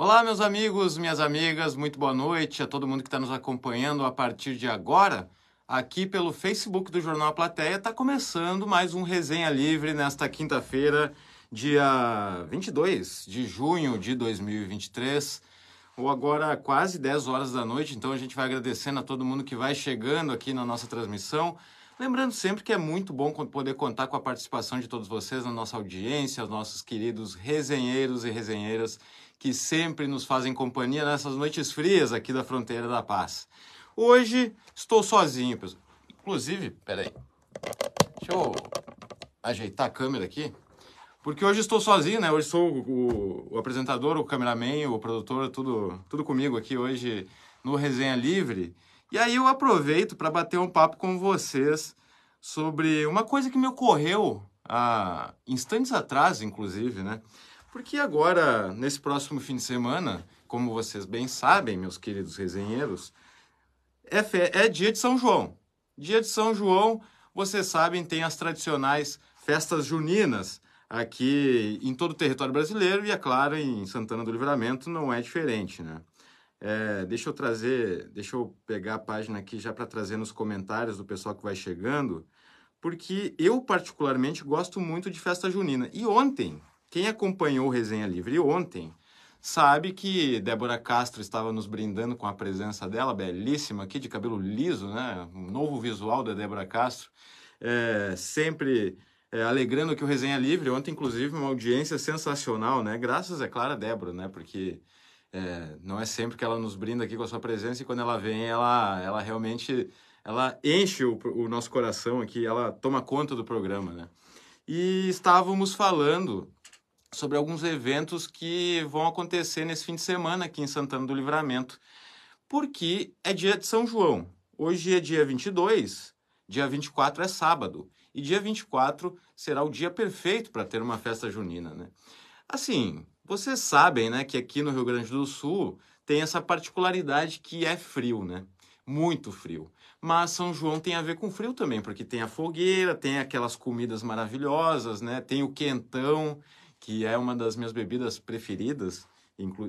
Olá, meus amigos, minhas amigas, muito boa noite a todo mundo que está nos acompanhando a partir de agora. Aqui pelo Facebook do Jornal A Plateia está começando mais um Resenha Livre nesta quinta-feira, dia 22 de junho de 2023, ou agora quase 10 horas da noite. Então a gente vai agradecendo a todo mundo que vai chegando aqui na nossa transmissão. Lembrando sempre que é muito bom poder contar com a participação de todos vocês na nossa audiência, os nossos queridos resenheiros e resenheiras que sempre nos fazem companhia nessas noites frias aqui da Fronteira da Paz. Hoje estou sozinho, pessoal. Inclusive, peraí, deixa eu ajeitar a câmera aqui, porque hoje estou sozinho, né? Hoje sou o, o apresentador, o cameraman, o produtor, tudo, tudo comigo aqui hoje no Resenha Livre. E aí eu aproveito para bater um papo com vocês sobre uma coisa que me ocorreu há instantes atrás, inclusive, né? Porque agora, nesse próximo fim de semana, como vocês bem sabem, meus queridos resenheiros, é, fe... é dia de São João. Dia de São João, vocês sabem, tem as tradicionais festas juninas aqui em todo o território brasileiro e, é claro, em Santana do Livramento não é diferente, né? É, deixa eu trazer, deixa eu pegar a página aqui já para trazer nos comentários do pessoal que vai chegando, porque eu particularmente gosto muito de festa junina. E ontem, quem acompanhou o Resenha Livre ontem, sabe que Débora Castro estava nos brindando com a presença dela, belíssima aqui, de cabelo liso, né? Um novo visual da Débora Castro, é, sempre é, alegrando que o Resenha Livre, ontem inclusive uma audiência sensacional, né? Graças, é claro, a Débora, né? Porque é, não é sempre que ela nos brinda aqui com a sua presença e quando ela vem, ela, ela realmente ela enche o, o nosso coração aqui, ela toma conta do programa, né? E estávamos falando sobre alguns eventos que vão acontecer nesse fim de semana aqui em Santana do Livramento, porque é dia de São João. Hoje é dia 22, dia 24 é sábado, e dia 24 será o dia perfeito para ter uma festa junina, né? Assim, vocês sabem, né, que aqui no Rio Grande do Sul tem essa particularidade que é frio, né? Muito frio. Mas São João tem a ver com frio também, porque tem a fogueira, tem aquelas comidas maravilhosas, né? Tem o quentão, que é uma das minhas bebidas preferidas,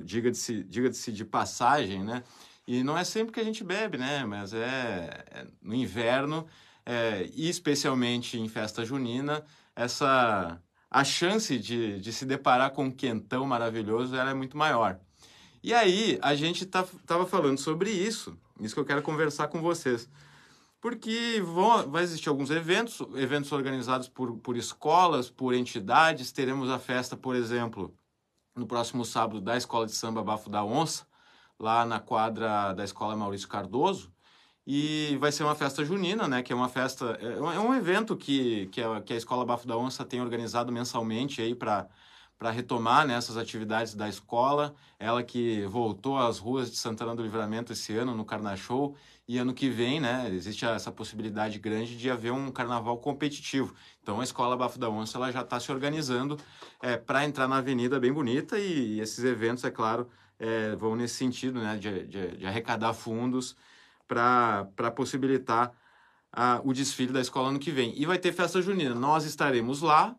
diga-se diga -se de passagem, né? E não é sempre que a gente bebe, né? Mas é, é no inverno, é, e especialmente em festa junina, essa a chance de, de se deparar com um quentão maravilhoso ela é muito maior. E aí, a gente estava tá, falando sobre isso, isso que eu quero conversar com vocês. Porque vão, vai existir alguns eventos, eventos organizados por, por escolas, por entidades. Teremos a festa, por exemplo, no próximo sábado, da Escola de Samba Bafo da Onça, lá na quadra da Escola Maurício Cardoso. E vai ser uma festa junina, né? Que é uma festa, é um é evento que, que, a, que a Escola Bafo da Onça tem organizado mensalmente aí para para retomar né, essas atividades da escola. Ela que voltou às ruas de Santana do Livramento esse ano no Carna Show e ano que vem, né, existe essa possibilidade grande de haver um carnaval competitivo. Então a Escola Bafo da Onça ela já está se organizando é, para entrar na avenida bem bonita e, e esses eventos, é claro, é, vão nesse sentido, né, de, de, de arrecadar fundos para possibilitar a, o desfile da escola ano que vem. E vai ter festa junina. Nós estaremos lá.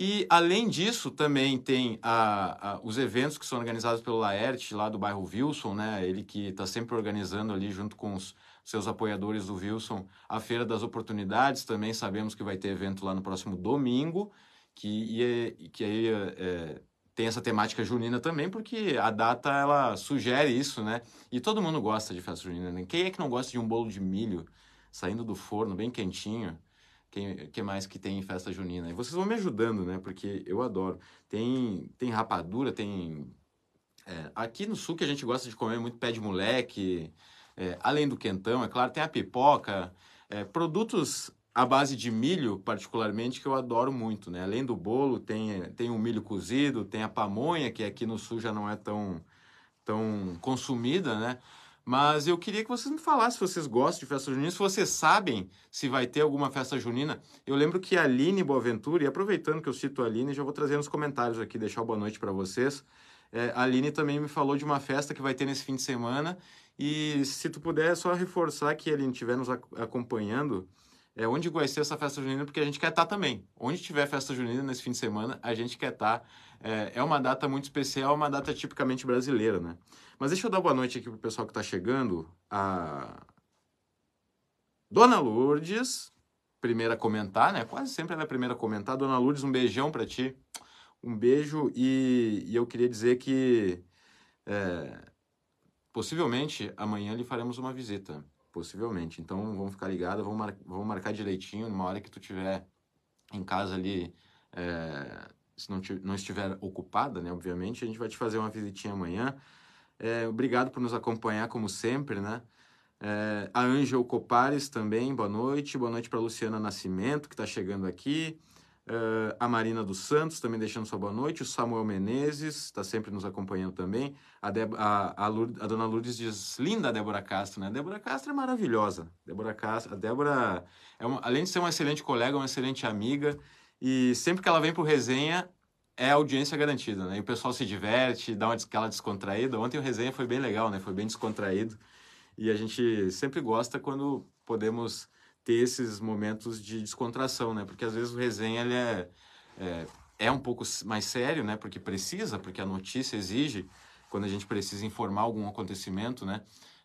E, além disso, também tem a, a, os eventos que são organizados pelo Laerte, lá do bairro Wilson, né? Ele que está sempre organizando ali, junto com os seus apoiadores do Wilson, a Feira das Oportunidades. Também sabemos que vai ter evento lá no próximo domingo, que, e, que aí é, tem essa temática junina também, porque a data ela sugere isso, né? E todo mundo gosta de festa junina, né? Quem é que não gosta de um bolo de milho saindo do forno, bem quentinho? Quem que mais que tem em festa junina? E vocês vão me ajudando, né? Porque eu adoro. Tem, tem rapadura, tem. É, aqui no sul que a gente gosta de comer muito pé de moleque, é, além do quentão, é claro, tem a pipoca, é, produtos a base de milho, particularmente, que eu adoro muito, né? Além do bolo, tem, tem o milho cozido, tem a pamonha, que aqui no sul já não é tão, tão consumida, né? Mas eu queria que vocês me falassem se vocês gostam de festa junina, se vocês sabem se vai ter alguma festa junina. Eu lembro que a Aline Boaventura, e aproveitando que eu cito a Aline, já vou trazer nos comentários aqui, deixar boa noite para vocês. É, a Aline também me falou de uma festa que vai ter nesse fim de semana. E se tu puder só reforçar que a Aline estiver nos acompanhando, é onde vai ser essa festa junina, porque a gente quer estar tá também. Onde tiver festa junina nesse fim de semana, a gente quer estar. Tá. É, é uma data muito especial, uma data tipicamente brasileira, né? Mas deixa eu dar boa noite aqui pro pessoal que está chegando. A Dona Lourdes, primeira a comentar, né? Quase sempre ela é a primeira a comentar. Dona Lourdes, um beijão para ti. Um beijo e, e, eu queria dizer que é, possivelmente amanhã lhe faremos uma visita. Possivelmente. Então vamos ficar ligados, vamos, mar, vamos marcar direitinho, numa hora que tu tiver em casa ali, é, se não, não estiver ocupada, né? Obviamente, a gente vai te fazer uma visitinha amanhã. É, obrigado por nos acompanhar, como sempre, né? É, a Ângel Copares também, boa noite. Boa noite para Luciana Nascimento, que está chegando aqui. Uh, a Marina dos Santos também deixando sua boa noite. O Samuel Menezes está sempre nos acompanhando também. A, a, a, Lourdes, a, dona Lourdes diz: linda a Débora Castro, né? A Débora Castro é maravilhosa. Débora Castro, a Débora, é uma, além de ser uma excelente colega, uma excelente amiga. E sempre que ela vem para o resenha, é audiência garantida, né? E o pessoal se diverte, dá uma aquela descontraída. Ontem o resenha foi bem legal, né? Foi bem descontraído. E a gente sempre gosta quando podemos ter esses momentos de descontração, né? Porque às vezes o resenha ele é, é, é um pouco mais sério, né? Porque precisa, porque a notícia exige, quando a gente precisa informar algum acontecimento, né?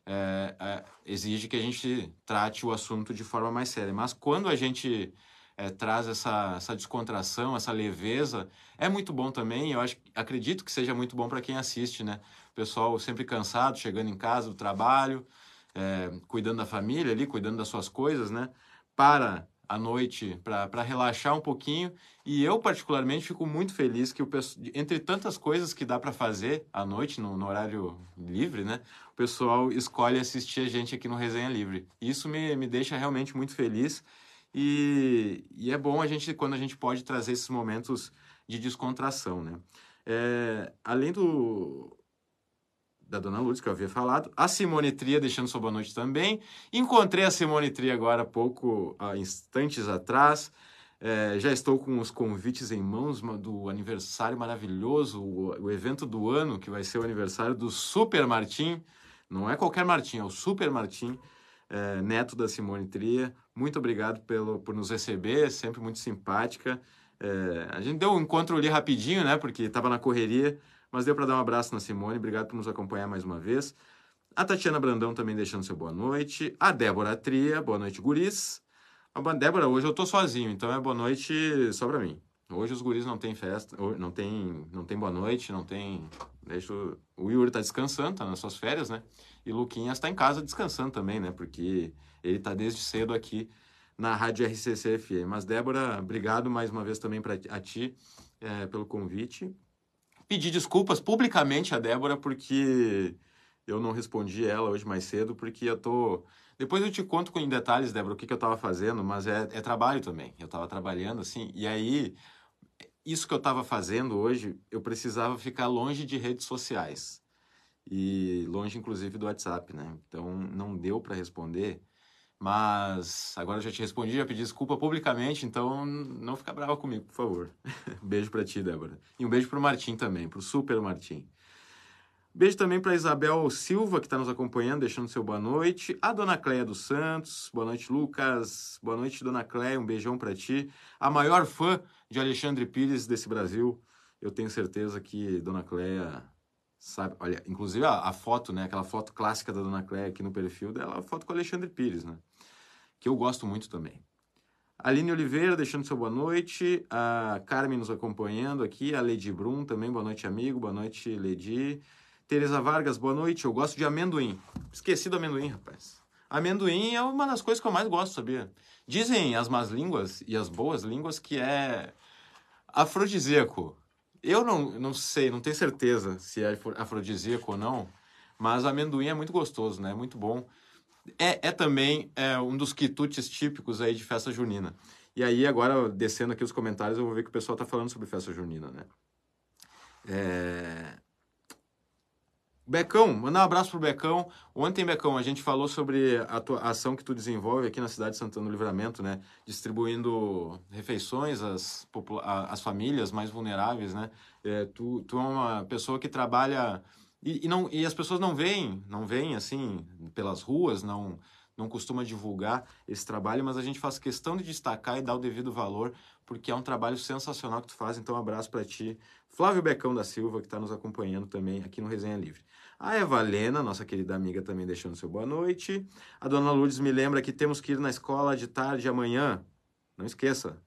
É, é, exige que a gente trate o assunto de forma mais séria. Mas quando a gente é, traz essa, essa descontração, essa leveza, é muito bom também. Eu acho, acredito que seja muito bom para quem assiste, né? O pessoal sempre cansado, chegando em casa do trabalho, é, cuidando da família ali, cuidando das suas coisas, né? Para a noite para relaxar um pouquinho. E eu, particularmente, fico muito feliz que, o, entre tantas coisas que dá para fazer à noite, no, no, horário livre, né? O pessoal escolhe assistir a gente aqui no Resenha Livre. Isso me, me deixa realmente muito feliz. E, e é bom a gente, quando a gente pode trazer esses momentos de descontração, né? É, além do, da Dona Lourdes, que eu havia falado. A Simone Tria, deixando sua boa noite também. Encontrei a Simone Tria agora há pouco, há instantes atrás. É, já estou com os convites em mãos do aniversário maravilhoso, o, o, evento do ano, que vai ser o aniversário do Super Martim. Não é qualquer Martim, é o Super Martim, é, neto da Simone Tria. Muito obrigado pelo, por nos receber, sempre muito simpática. É, a gente deu um encontro ali rapidinho, né? Porque estava na correria, mas deu para dar um abraço na Simone, obrigado por nos acompanhar mais uma vez. A Tatiana Brandão também deixando seu boa noite. A Débora Tria, boa noite, guris. A Débora, hoje eu tô sozinho, então é boa noite só para mim. Hoje os guris não tem festa, não tem, não tem boa noite, não tem. Deixa o, o Yuri tá descansando, tá nas suas férias, né? E o Luquinhas tá em casa descansando também, né? Porque ele tá desde cedo aqui na Rádio RCC FM. Mas Débora, obrigado mais uma vez também para a ti é, pelo convite pedir desculpas publicamente a Débora porque eu não respondi ela hoje mais cedo, porque eu tô. Depois eu te conto em detalhes, Débora, o que, que eu estava fazendo, mas é, é trabalho também. Eu estava trabalhando assim, e aí isso que eu estava fazendo hoje, eu precisava ficar longe de redes sociais e longe, inclusive, do WhatsApp, né? Então não deu para responder. Mas agora já te respondi, já pedi desculpa publicamente, então não fica brava comigo, por favor. beijo para ti, Débora. E um beijo pro Martim também, pro Super Martim. Beijo também para Isabel Silva, que está nos acompanhando, deixando seu boa noite. A Dona Cleia dos Santos, boa noite, Lucas. Boa noite, Dona Cleia, um beijão para ti. A maior fã de Alexandre Pires desse Brasil. Eu tenho certeza que Dona Cleia sabe. Olha, inclusive a, a foto, né? Aquela foto clássica da Dona Cleia aqui no perfil dela, a foto com Alexandre Pires, né? que eu gosto muito também. Aline Oliveira, deixando seu boa noite. A Carmen nos acompanhando aqui. A Lady Brum também, boa noite, amigo. Boa noite, Lady. Tereza Vargas, boa noite. Eu gosto de amendoim. Esqueci do amendoim, rapaz. Amendoim é uma das coisas que eu mais gosto, sabia? Dizem as más línguas e as boas línguas que é afrodisíaco. Eu não, não sei, não tenho certeza se é afrodisíaco ou não, mas amendoim é muito gostoso, né? É muito bom é, é também é, um dos quitutes típicos aí de festa junina. E aí, agora, descendo aqui os comentários, eu vou ver que o pessoal está falando sobre festa junina, né? É... Becão, mandar um abraço pro Becão. Ontem, Becão, a gente falou sobre a, tua, ação que tu desenvolve aqui na cidade de Santana do Livramento, né? Distribuindo refeições às, às famílias mais vulneráveis, né? É, tu, tu é uma pessoa que trabalha e, e, não, e as pessoas não veem, não veem assim pelas ruas, não, não costuma divulgar esse trabalho, mas a gente faz questão de destacar e dar o devido valor, porque é um trabalho sensacional que tu faz. Então, um abraço para ti, Flávio Becão da Silva, que está nos acompanhando também aqui no Resenha Livre. A Evalena, nossa querida amiga, também deixando seu boa noite. A dona Lourdes me lembra que temos que ir na escola de tarde amanhã. Não esqueça.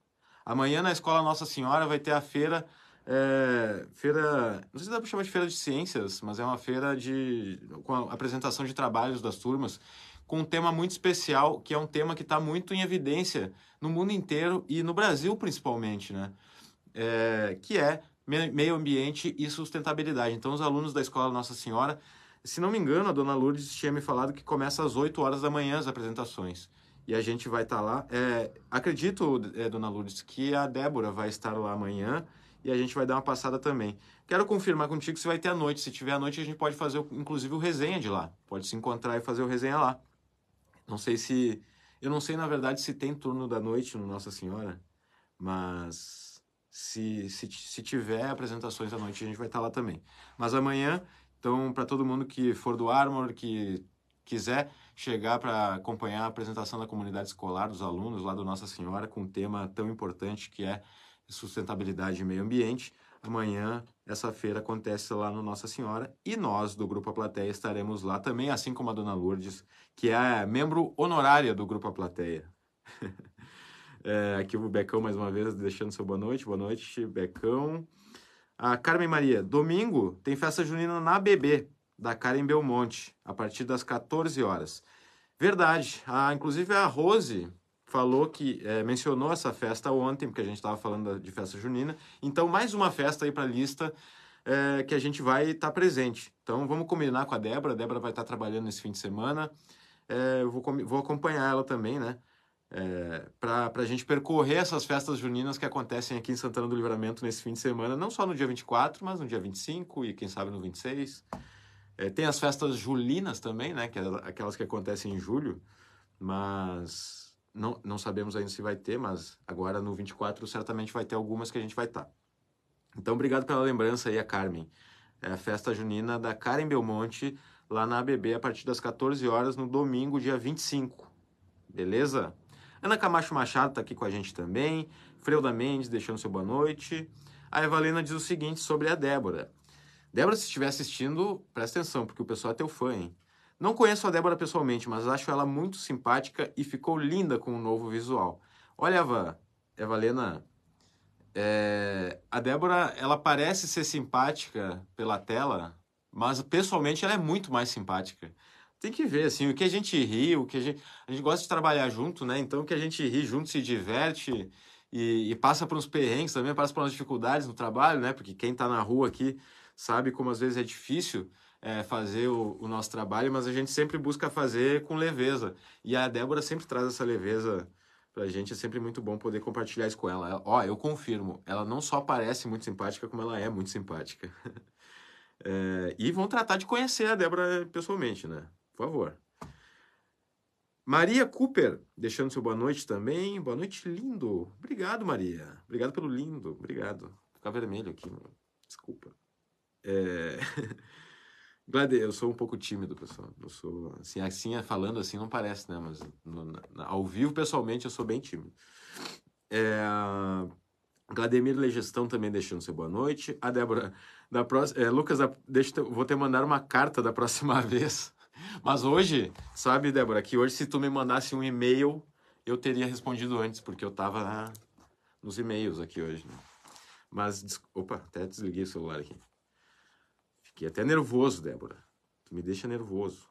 Amanhã na escola Nossa Senhora vai ter a feira é, feira, não sei se dá para chamar de feira de ciências, mas é uma feira de com a apresentação de trabalhos das turmas com um tema muito especial, que é um tema que está muito em evidência no mundo inteiro e no Brasil principalmente, né? É, que é meio ambiente e sustentabilidade. Então, os alunos da Escola Nossa Senhora, se não me engano, a dona Lourdes tinha me falado que começa às 8 horas da manhã as apresentações. E a gente vai estar tá lá. É, acredito, é, dona Lourdes, que a Débora vai estar lá amanhã e a gente vai dar uma passada também. Quero confirmar contigo se vai ter à noite. Se tiver à noite, a gente pode fazer, inclusive, o resenha de lá. Pode se encontrar e fazer o resenha lá. Não sei se. Eu não sei, na verdade, se tem turno da noite no Nossa Senhora, mas se, se, se tiver apresentações à noite, a gente vai estar lá também. Mas amanhã, então, para todo mundo que for do Armor, que quiser chegar para acompanhar a apresentação da comunidade escolar, dos alunos lá do Nossa Senhora, com um tema tão importante que é sustentabilidade e meio ambiente, Amanhã, essa feira acontece lá no Nossa Senhora e nós, do Grupo A Plateia, estaremos lá também, assim como a Dona Lourdes, que é membro honorária do Grupo A Plateia. é, aqui o Becão, mais uma vez, deixando seu boa noite. Boa noite, Becão. A Carmen Maria, domingo tem festa junina na BB, da Karen Belmonte, a partir das 14 horas. Verdade. Ah, inclusive a Rose, falou que é, mencionou essa festa ontem, porque a gente estava falando de festa junina. Então, mais uma festa aí para a lista é, que a gente vai estar tá presente. Então, vamos combinar com a Débora. A Débora vai estar tá trabalhando nesse fim de semana. É, eu vou, vou acompanhar ela também, né? É, para a gente percorrer essas festas juninas que acontecem aqui em Santana do Livramento nesse fim de semana, não só no dia 24, mas no dia 25 e quem sabe no 26. É, tem as festas julinas também, né? Que é aquelas que acontecem em julho, mas não, não sabemos ainda se vai ter, mas agora no 24 certamente vai ter algumas que a gente vai estar. Tá. Então, obrigado pela lembrança aí, a Carmen. É a festa junina da Karen Belmonte, lá na ABB, a partir das 14 horas, no domingo, dia 25. Beleza? Ana Camacho Machado está aqui com a gente também. Freuda Mendes deixando seu boa noite. A Evalena diz o seguinte sobre a Débora. Débora, se estiver assistindo, presta atenção, porque o pessoal é teu fã, hein? Não conheço a Débora pessoalmente, mas acho ela muito simpática e ficou linda com o novo visual. Olha, Eva, Evalena, é, a Débora, ela parece ser simpática pela tela, mas pessoalmente ela é muito mais simpática. Tem que ver, assim, o que a gente ri, o que a gente, a gente gosta de trabalhar junto, né? Então, o que a gente ri junto, se diverte e, e passa por uns perrengues também, passa por umas dificuldades no trabalho, né? Porque quem está na rua aqui sabe como às vezes é difícil é, fazer o, o, nosso trabalho, mas a gente sempre busca fazer com leveza. E a Débora sempre traz essa leveza pra gente, é sempre muito bom poder compartilhar isso com ela. ela ó, eu confirmo, ela não só parece muito simpática, como ela é muito simpática. é, e vão tratar de conhecer a Débora pessoalmente, né? Por favor. Maria Cooper, deixando seu boa noite também. Boa noite, lindo. Obrigado, Maria. Obrigado pelo lindo. Obrigado. Ficar vermelho aqui, desculpa. É... Glade, eu sou um pouco tímido, pessoal. Eu sou, assim, assim, falando assim não parece, né? Mas no, na, ao vivo, pessoalmente, eu sou bem tímido. É, Vladimir Legestão também deixando seu boa noite. A Débora, da próxima, é, Lucas, deixa, vou te mandar uma carta da próxima vez. Mas hoje, sabe, Débora, que hoje se tu me mandasse um e-mail, eu teria respondido antes, porque eu tava nos e-mails aqui hoje. Né? Mas, opa, até desliguei o celular aqui. Fiquei até nervoso, Débora. Tu me deixa nervoso.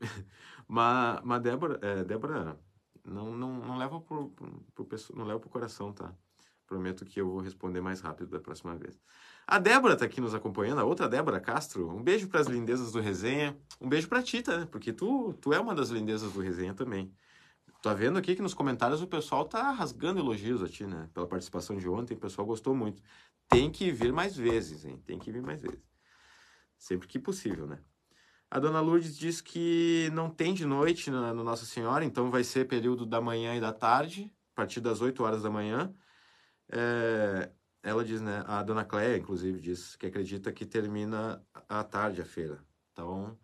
mas, mas Débora, é, Débora, não, não, não leva pro, pro, pro, não leva pro coração, tá? Prometo que eu vou responder mais rápido da próxima vez. A Débora tá aqui nos acompanhando, a outra Débora Castro. Um beijo para as lindezas do resenha. Um beijo para ti, tá? Porque tu, tu é uma das lindezas do resenha também. Tá vendo aqui que nos comentários o pessoal tá rasgando elogios a ti, né? Pela participação de ontem, o pessoal gostou muito. Tem que vir mais vezes, hein? Tem que vir mais vezes sempre que possível, né? A dona Lourdes diz que não tem de noite no, no Nossa Senhora, então vai ser período da manhã e da tarde, a partir das 8 horas da manhã. É, ela diz, né? A dona Cléia, inclusive, diz que acredita que termina à tarde a feira. Então,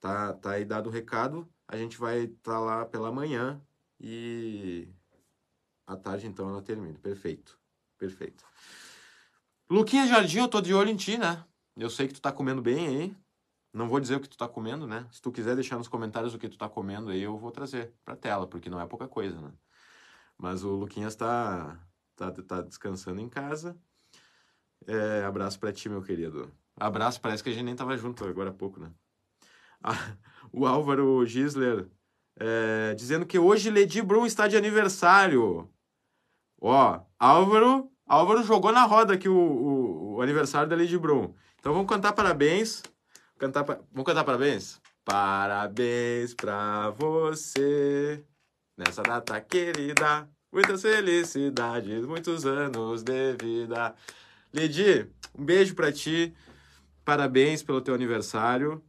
tá, tá aí dado o recado. A gente vai estar tá lá pela manhã e à tarde então ela termina. Perfeito. Perfeito. Luquinha Jardim, eu tô de olho em ti, né? Eu sei que tu tá comendo bem aí. Não vou dizer o que tu tá comendo, né? Se tu quiser deixar nos comentários o que tu tá comendo aí, eu vou trazer pra tela, porque não é pouca coisa, né? Mas o Luquinhas tá, tá, tá descansando em casa. É, abraço pra ti, meu querido. Abraço, parece que a gente nem tava junto agora há pouco, né? Ah, o Álvaro Gisler é, dizendo que hoje Lady Brum está de aniversário. Ó, Álvaro, Álvaro jogou na roda aqui o, o, o aniversário da Lady Brum. Então vamos cantar parabéns. Cantar, vamos cantar parabéns? Parabéns pra você nessa data querida. Muitas felicidades, muitos anos de vida. Lady, um beijo pra ti. Parabéns pelo teu aniversário.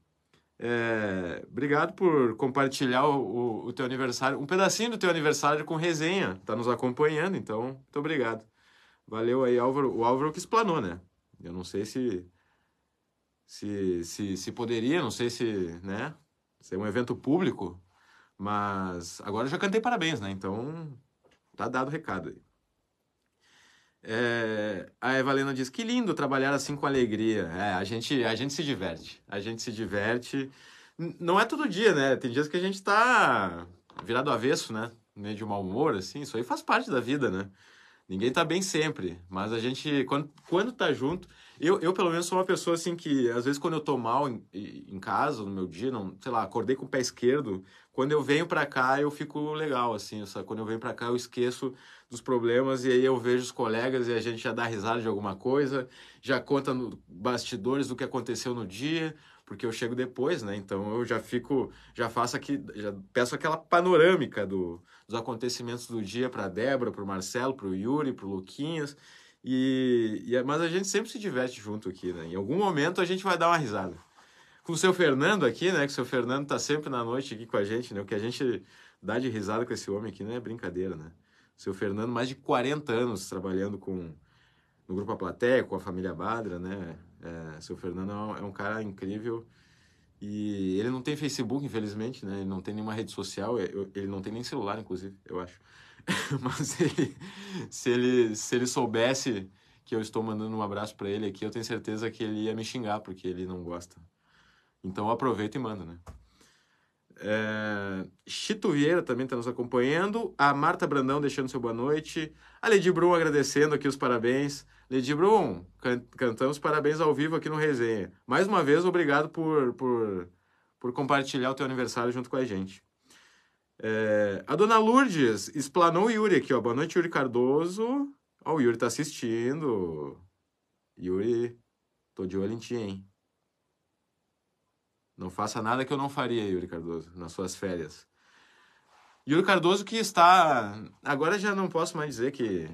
É, obrigado por compartilhar o, o, o, teu aniversário, um pedacinho do teu aniversário com resenha. Tá nos acompanhando, então, muito obrigado. Valeu aí, Álvaro. O Álvaro que explanou, né? Eu não sei se se, se, se poderia, não sei se, né? Se é um evento público, mas agora eu já cantei parabéns, né? Então, tá dado o recado aí. É, a Evalena diz que lindo trabalhar assim com alegria. É, a gente, a gente se diverte. A gente se diverte. Não é todo dia, né? Tem dias que a gente tá virado avesso, né? Meio de mau humor, assim. Isso aí faz parte da vida, né? Ninguém tá bem sempre. Mas a gente, quando, quando tá junto. Eu, eu, pelo menos, sou uma pessoa assim que, às vezes, quando eu tô mal em, em casa, no meu dia, não, sei lá, acordei com o pé esquerdo, quando eu venho para cá, eu fico legal, assim, sabe? Quando eu venho para cá, eu esqueço dos problemas e aí eu vejo os colegas e a gente já dá risada de alguma coisa, já conta no bastidores do que aconteceu no dia, porque eu chego depois, né? Então eu já fico, já faço aqui, já peço aquela panorâmica do, dos acontecimentos do dia para Débora, para o Marcelo, para o Yuri, para o Luquinhas. E, e, mas a gente sempre se diverte junto aqui, né? Em algum momento a gente vai dar uma risada com o seu Fernando aqui, né? Que o seu Fernando tá sempre na noite aqui com a gente, né? O que a gente dá de risada com esse homem aqui não é brincadeira, né? O seu Fernando, mais de 40 anos trabalhando com no Grupo A Plateia, com a família Badra, né? É, seu Fernando é um, é um, cara incrível e ele não tem Facebook, infelizmente, né? Ele não tem nenhuma rede social, ele não tem nem celular, inclusive, eu acho. Mas ele, se ele se ele soubesse que eu estou mandando um abraço para ele aqui, eu tenho certeza que ele ia me xingar porque ele não gosta. Então aproveita e manda, né? É... Chito Vieira também está nos acompanhando. A Marta Brandão deixando seu boa noite. A Lady Brum agradecendo aqui os parabéns. Lady Brum, can cantamos parabéns ao vivo aqui no Resenha. Mais uma vez, obrigado por, por, por compartilhar o teu aniversário junto com a gente. É... A dona Lourdes explanou o Yuri aqui, ó. Boa noite, Yuri Cardoso. Ó, o Yuri tá assistindo. Yuri, tô de olho em ti, hein? Não faça nada que eu não faria, Yuri Cardoso, nas suas férias. Yuri Cardoso que está. Agora já não posso mais dizer que,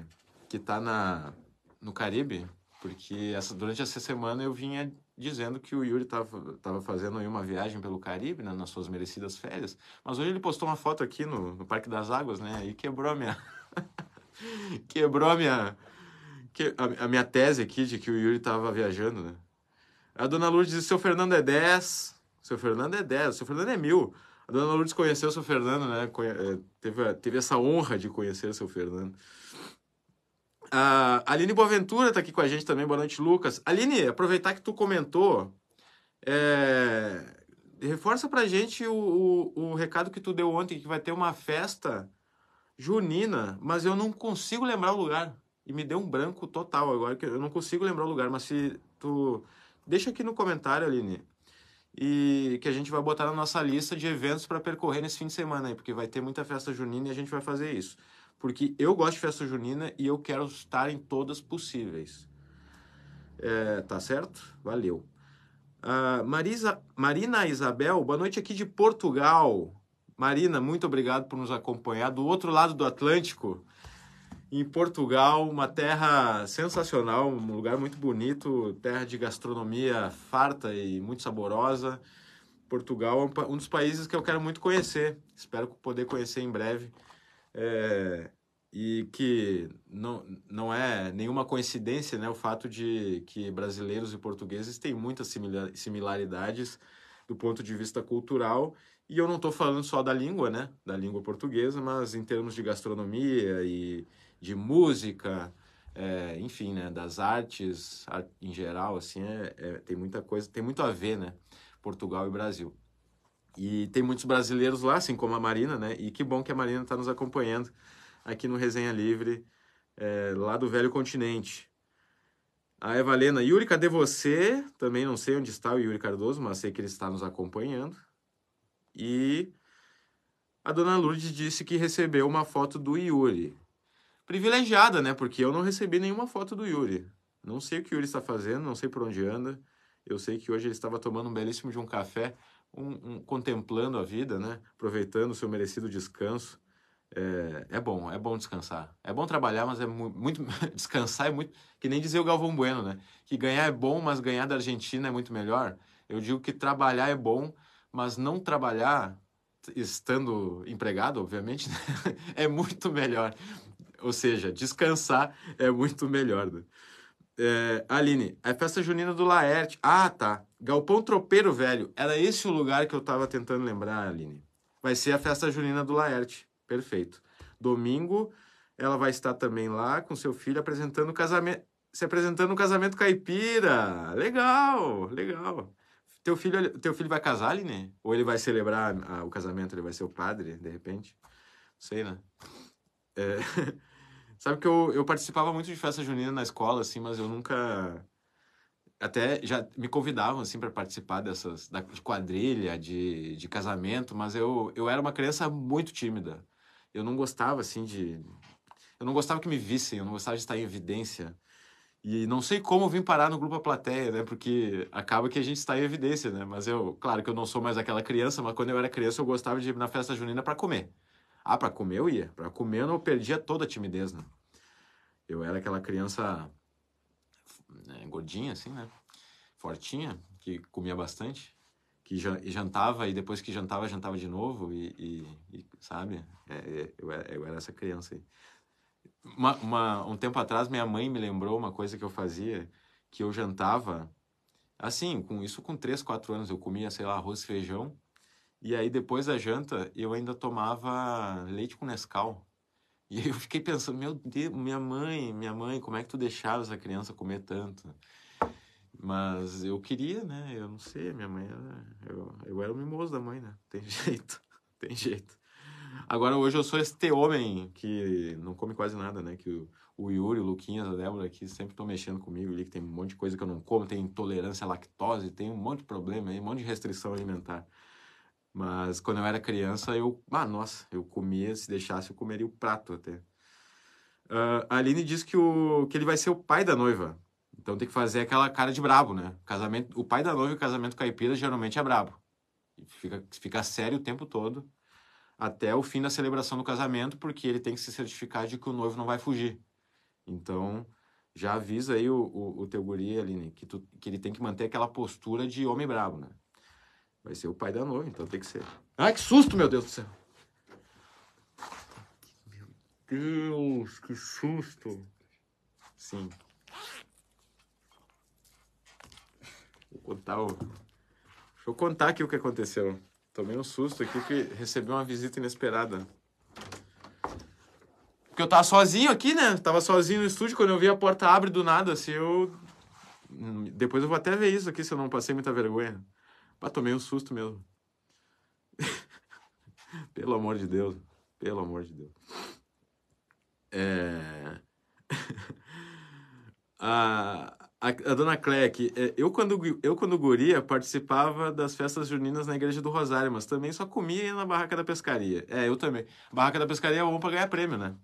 que está na, no Caribe, porque essa, durante essa semana eu vinha dizendo que o Yuri estava tava fazendo aí uma viagem pelo Caribe, né, nas suas merecidas férias. Mas hoje ele postou uma foto aqui no, no Parque das Águas, né? E quebrou a minha. quebrou a minha. Que, a, a, minha tese aqui de que o Yuri estava viajando, né? A dona Lourdes disse: seu Fernando é 10, seu Fernando é 10, o seu Fernando é mil. A dona Lourdes conheceu o seu Fernando, né? É, teve, teve essa honra de conhecer o seu Fernando. A Aline Boaventura está aqui com a gente também. Boa noite, Lucas. Aline, aproveitar que tu comentou, é... reforça pra gente o, o, o recado que tu deu ontem, que vai ter uma festa junina, mas eu não consigo lembrar o lugar. E me deu um branco total agora, que eu não consigo lembrar o lugar, mas se tu... Deixa aqui no comentário, Aline, e que a gente vai botar na nossa lista de eventos para percorrer nesse fim de semana aí, porque vai ter muita festa junina e a gente vai fazer isso. Porque eu gosto de festa junina e eu quero estar em todas possíveis. É, tá certo? Valeu. Uh, Marisa, Marina Isabel, boa noite aqui de Portugal. Marina, muito obrigado por nos acompanhar do outro lado do Atlântico em Portugal, uma terra sensacional, um lugar muito bonito, terra de gastronomia farta e muito saborosa. Portugal é um dos países que eu quero muito conhecer, espero poder conhecer em breve. É, e que não, não é nenhuma coincidência né, o fato de que brasileiros e portugueses têm muitas similaridades, do ponto de vista cultural. E eu não estou falando só da língua, né? Da língua portuguesa, mas em termos de gastronomia e de música, é, enfim, né? Das artes em geral, assim, é, é, tem muita coisa, tem muito a ver, né? Portugal e Brasil. E tem muitos brasileiros lá, assim como a Marina, né? E que bom que a Marina está nos acompanhando aqui no Resenha Livre, é, lá do Velho Continente. A Eva Lena, Yuri, cadê você? Também não sei onde está o Yuri Cardoso, mas sei que ele está nos acompanhando. E a dona Lourdes disse que recebeu uma foto do Yuri. Privilegiada, né? Porque eu não recebi nenhuma foto do Yuri. Não sei o que o Yuri está fazendo, não sei por onde anda. Eu sei que hoje ele estava tomando um belíssimo de um café, um, um, contemplando a vida, né? Aproveitando o seu merecido descanso. É, é, bom, é bom descansar. É bom trabalhar, mas é mu muito. descansar é muito. Que nem dizia o Galvão Bueno, né? Que ganhar é bom, mas ganhar da Argentina é muito melhor. Eu digo que trabalhar é bom, mas não trabalhar, estando empregado, obviamente, né? é muito melhor. Ou seja, descansar é muito melhor. Né? É, Aline, é festa junina do Laerte. Ah, tá. Galpão Tropeiro Velho. Era esse o lugar que eu estava tentando lembrar, Aline. Vai ser a festa junina do Laerte. Perfeito. Domingo, ela vai estar também lá com seu filho apresentando o casamento, se apresentando no casamento caipira. Legal, legal. Teu filho, teu filho vai casar, Aline? Ou ele vai celebrar a, o casamento, ele vai ser o padre, de repente? Não sei, né? É... Sabe que eu, eu participava muito de festa junina na escola, assim, mas eu nunca até já me convidavam assim para participar dessas da, de quadrilha, de, de casamento, mas eu, eu era uma criança muito tímida eu não gostava assim de eu não gostava que me vissem, eu não gostava de estar em evidência. E não sei como vim parar no grupo A Plateia, né? Porque acaba que a gente está em evidência, né? Mas eu, claro que eu não sou mais aquela criança, mas quando eu era criança eu gostava de ir na festa junina para comer. Ah, para comer eu ia. Para comer eu não perdia toda a timidez, né? Eu era aquela criança né, gordinha, assim, né? Fortinha, que comia bastante que jantava e depois que jantava, jantava de novo e, e, e sabe? É, é, eu, era, eu, era, essa criança aí. Uma, uma, um tempo atrás, minha mãe me lembrou uma coisa que eu fazia, que eu jantava, assim, com isso com 3, 4 anos, eu comia, sei lá, arroz e feijão, e aí depois da janta, eu ainda tomava leite com Nescau. E aí eu fiquei pensando, meu Deus, minha mãe, minha mãe, como é que tu deixava essa criança comer tanto? Mas eu queria, né? Eu não sei, minha mãe era. Eu, eu era o mimoso da mãe, né? Tem jeito, tem jeito. Agora, hoje eu sou este homem que não come quase nada, né? Que o, o Yuri, o Luquinhas, a Débora aqui sempre estão mexendo comigo ali, que tem um monte de coisa que eu não como, tem intolerância à lactose, tem um monte de problema aí, um monte de restrição alimentar. Mas quando eu era criança, eu. Ah, nossa, eu comia, se deixasse, eu comeria o prato até. Uh, a Aline diz que, o, que ele vai ser o pai da noiva. Então tem que fazer aquela cara de brabo, né? Casamento, o pai da noiva e o casamento caipira geralmente é brabo. Fica, fica sério o tempo todo até o fim da celebração do casamento, porque ele tem que se certificar de que o noivo não vai fugir. Então, já avisa aí o, o, o teu guri, Aline, que, tu, que ele tem que manter aquela postura de homem brabo, né? Vai ser o pai da noiva, então tem que ser. Ai, que susto, meu Deus do céu! Meu Deus, que susto! Sim. Vou contar o... Deixa eu contar aqui o que aconteceu. Tomei um susto aqui que recebi uma visita inesperada. Porque eu tava sozinho aqui, né? Tava sozinho no estúdio, quando eu vi a porta abre do nada, assim, eu... Depois eu vou até ver isso aqui, se eu não passei muita vergonha. Mas tomei um susto mesmo. pelo amor de Deus. Pelo amor de Deus. É... a, a, a dona Cleck, é, eu quando, eu quando guria participava das festas juninas na igreja do Rosário, mas também só comia na barraca da pescaria. É, eu também. Barraca da pescaria é bom pra ganhar prêmio, né?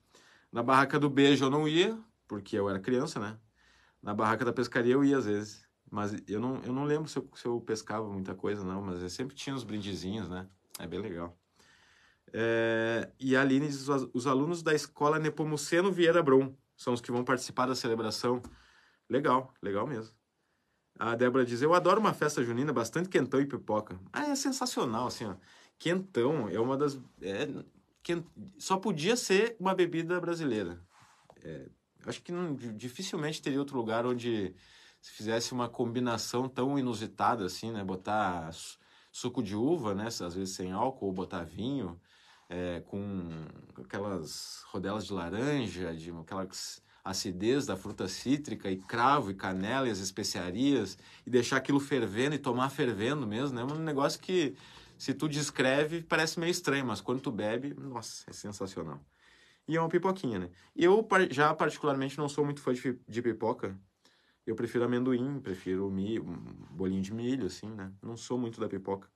Na barraca do beijo eu não ia, porque eu era criança, né? Na barraca da pescaria eu ia às vezes. Mas eu não, eu não lembro se eu, se eu pescava muita coisa, não. Mas eu sempre tinha uns brindezinhos, né? É bem legal. É, e a Aline diz, os alunos da escola Nepomuceno Vieira Brum são os que vão participar da celebração Legal, legal mesmo. A Débora diz: Eu adoro uma festa junina, bastante quentão e pipoca. Ah, é sensacional, assim, ó. Quentão é uma das. É, quent... Só podia ser uma bebida brasileira. É, acho que não, dificilmente teria outro lugar onde se fizesse uma combinação tão inusitada assim, né? Botar suco de uva, né? Às vezes sem álcool, ou botar vinho, é, com aquelas rodelas de laranja, de aquelas acidez da fruta cítrica e cravo e canela e as especiarias e deixar aquilo fervendo e tomar fervendo mesmo, né? É um negócio que se tu descreve parece meio estranho, mas quando tu bebe, nossa, é sensacional. E é uma pipoquinha, né? Eu já particularmente não sou muito fã de pipoca. Eu prefiro amendoim, prefiro milho, um bolinho de milho, assim, né? Não sou muito da pipoca,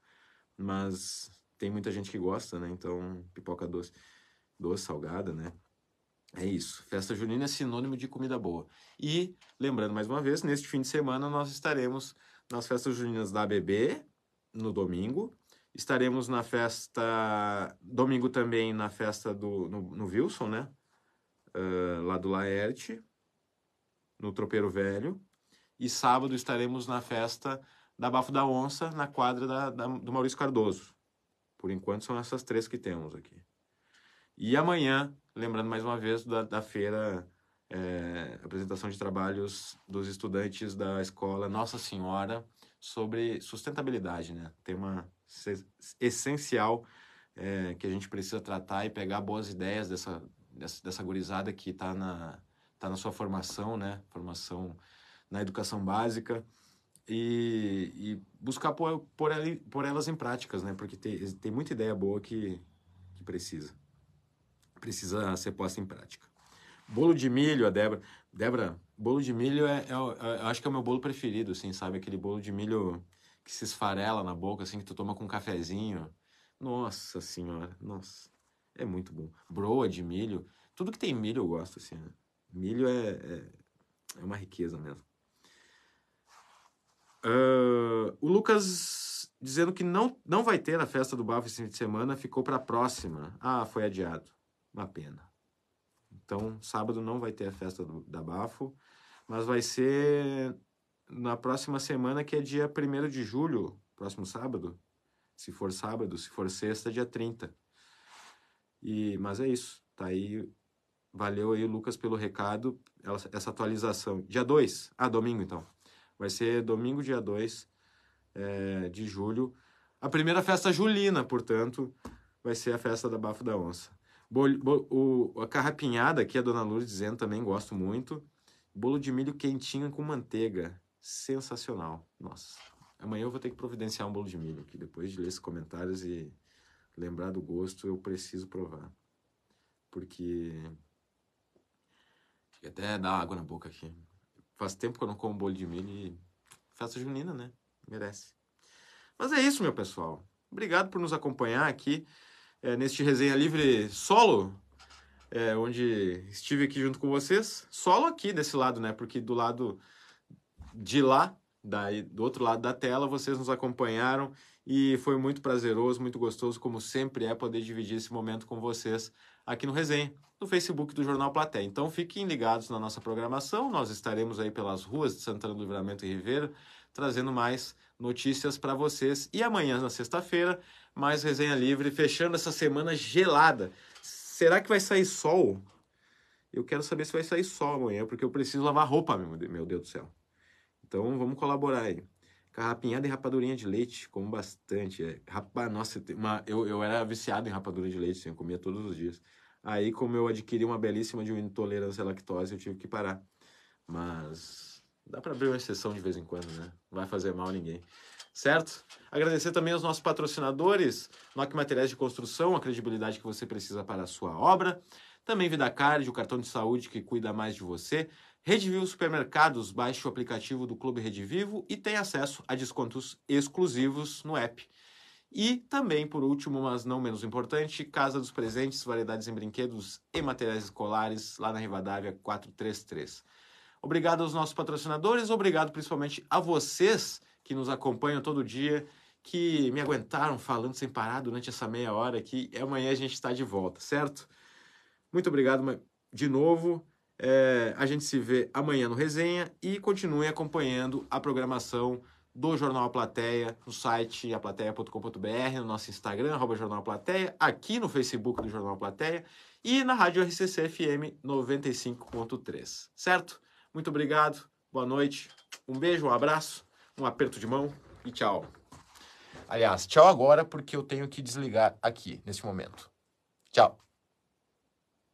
mas tem muita gente que gosta, né? Então, pipoca doce, doce, salgada, né? É isso. Festa junina é sinônimo de comida boa. E, lembrando mais uma vez, neste fim de semana nós estaremos nas festas juninas da ABB, no domingo. Estaremos na festa. Domingo também na festa do. no, no Wilson, né? Uh, lá do Laerte, no Tropeiro Velho. E sábado estaremos na festa da Bafo da Onça, na quadra da, da, do Maurício Cardoso. Por enquanto são essas três que temos aqui. E amanhã, lembrando mais uma vez da, da feira, é, apresentação de trabalhos dos estudantes da escola Nossa Senhora sobre sustentabilidade, né? Tema essencial é, que a gente precisa tratar e pegar boas ideias dessa, dessa, dessa gurizada que está na, tá na sua formação, né? Formação na educação básica e, e buscar pôr, pôr, pôr elas em práticas, né? Porque tem, tem muita ideia boa que, que precisa precisa ser posta em prática. Bolo de milho, a Débora. Débora, bolo de milho é, é, é, acho que é o meu bolo preferido, assim, sabe? Aquele bolo de milho que se esfarela na boca, assim, que tu toma com um cafezinho. Nossa senhora, nossa. É muito bom. Broa de milho. Tudo que tem milho eu gosto, assim, né? Milho é, é, é uma riqueza mesmo. Uh, o Lucas dizendo que não, não vai ter a festa do Bafo esse fim de semana, ficou para a próxima. Ah, foi adiado. Uma pena. Então, sábado não vai ter a festa do, da Bafo, mas vai ser na próxima semana, que é dia 1 de julho, próximo sábado. Se for sábado, se for sexta, dia 30. E, mas é isso. Tá aí. Valeu aí, Lucas, pelo recado, essa atualização. Dia 2. Ah, domingo então. Vai ser domingo, dia 2 é, de julho. A primeira festa julina, portanto, vai ser a festa da Bafo da Onça. Bol, bol, o, a carrapinhada aqui, a Dona Lourdes dizendo também, gosto muito. Bolo de milho quentinho com manteiga. Sensacional. Nossa. Amanhã eu vou ter que providenciar um bolo de milho aqui. Depois de ler esses comentários e lembrar do gosto, eu preciso provar. Porque. Até dá água na boca aqui. Faz tempo que eu não como bolo de milho e. Festa junina, né? Merece. Mas é isso, meu pessoal. Obrigado por nos acompanhar aqui é, neste resenha livre solo, é, onde estive aqui junto com vocês, solo aqui desse lado, né? Porque do lado de lá, daí, do outro lado da tela, vocês nos acompanharam e foi muito prazeroso, muito gostoso, como sempre é, poder dividir esse momento com vocês aqui no Resenha, no Facebook do Jornal Platéia. Então fiquem ligados na nossa programação, nós estaremos aí pelas ruas de Santana do Livramento e Ribeira, trazendo mais notícias para vocês. E amanhã, na sexta-feira, mais resenha livre, fechando essa semana gelada. Será que vai sair sol? Eu quero saber se vai sair sol amanhã, porque eu preciso lavar roupa, meu Deus do céu. Então vamos colaborar aí. Carrapinhada e rapadurinha de leite, como bastante. É. Rapa, nossa, uma, eu, eu era viciado em rapadura de leite, assim, eu comia todos os dias. Aí, como eu adquiri uma belíssima de uma intolerância à lactose, eu tive que parar. Mas dá para abrir uma exceção de vez em quando, né? Não vai fazer mal a ninguém certo? Agradecer também aos nossos patrocinadores, NOC Materiais de Construção, a credibilidade que você precisa para a sua obra. Também VidaCard, o cartão de saúde que cuida mais de você. Rede Supermercados, baixe o aplicativo do Clube Rede Vivo e tem acesso a descontos exclusivos no app. E também, por último, mas não menos importante, Casa dos Presentes, variedades em brinquedos e materiais escolares, lá na Rivadavia 433. Obrigado aos nossos patrocinadores, obrigado principalmente a vocês que nos acompanham todo dia, que me aguentaram falando sem parar durante essa meia hora aqui. E amanhã a gente está de volta, certo? Muito obrigado de novo. É, a gente se vê amanhã no Resenha e continue acompanhando a programação do Jornal A Plateia no site aplateia.com.br, no nosso Instagram, arroba Jornal Plateia, aqui no Facebook do Jornal Plateia e na Rádio RCC FM 95.3, certo? Muito obrigado, boa noite, um beijo, um abraço um aperto de mão e tchau. Aliás, tchau agora, porque eu tenho que desligar aqui nesse momento. Tchau.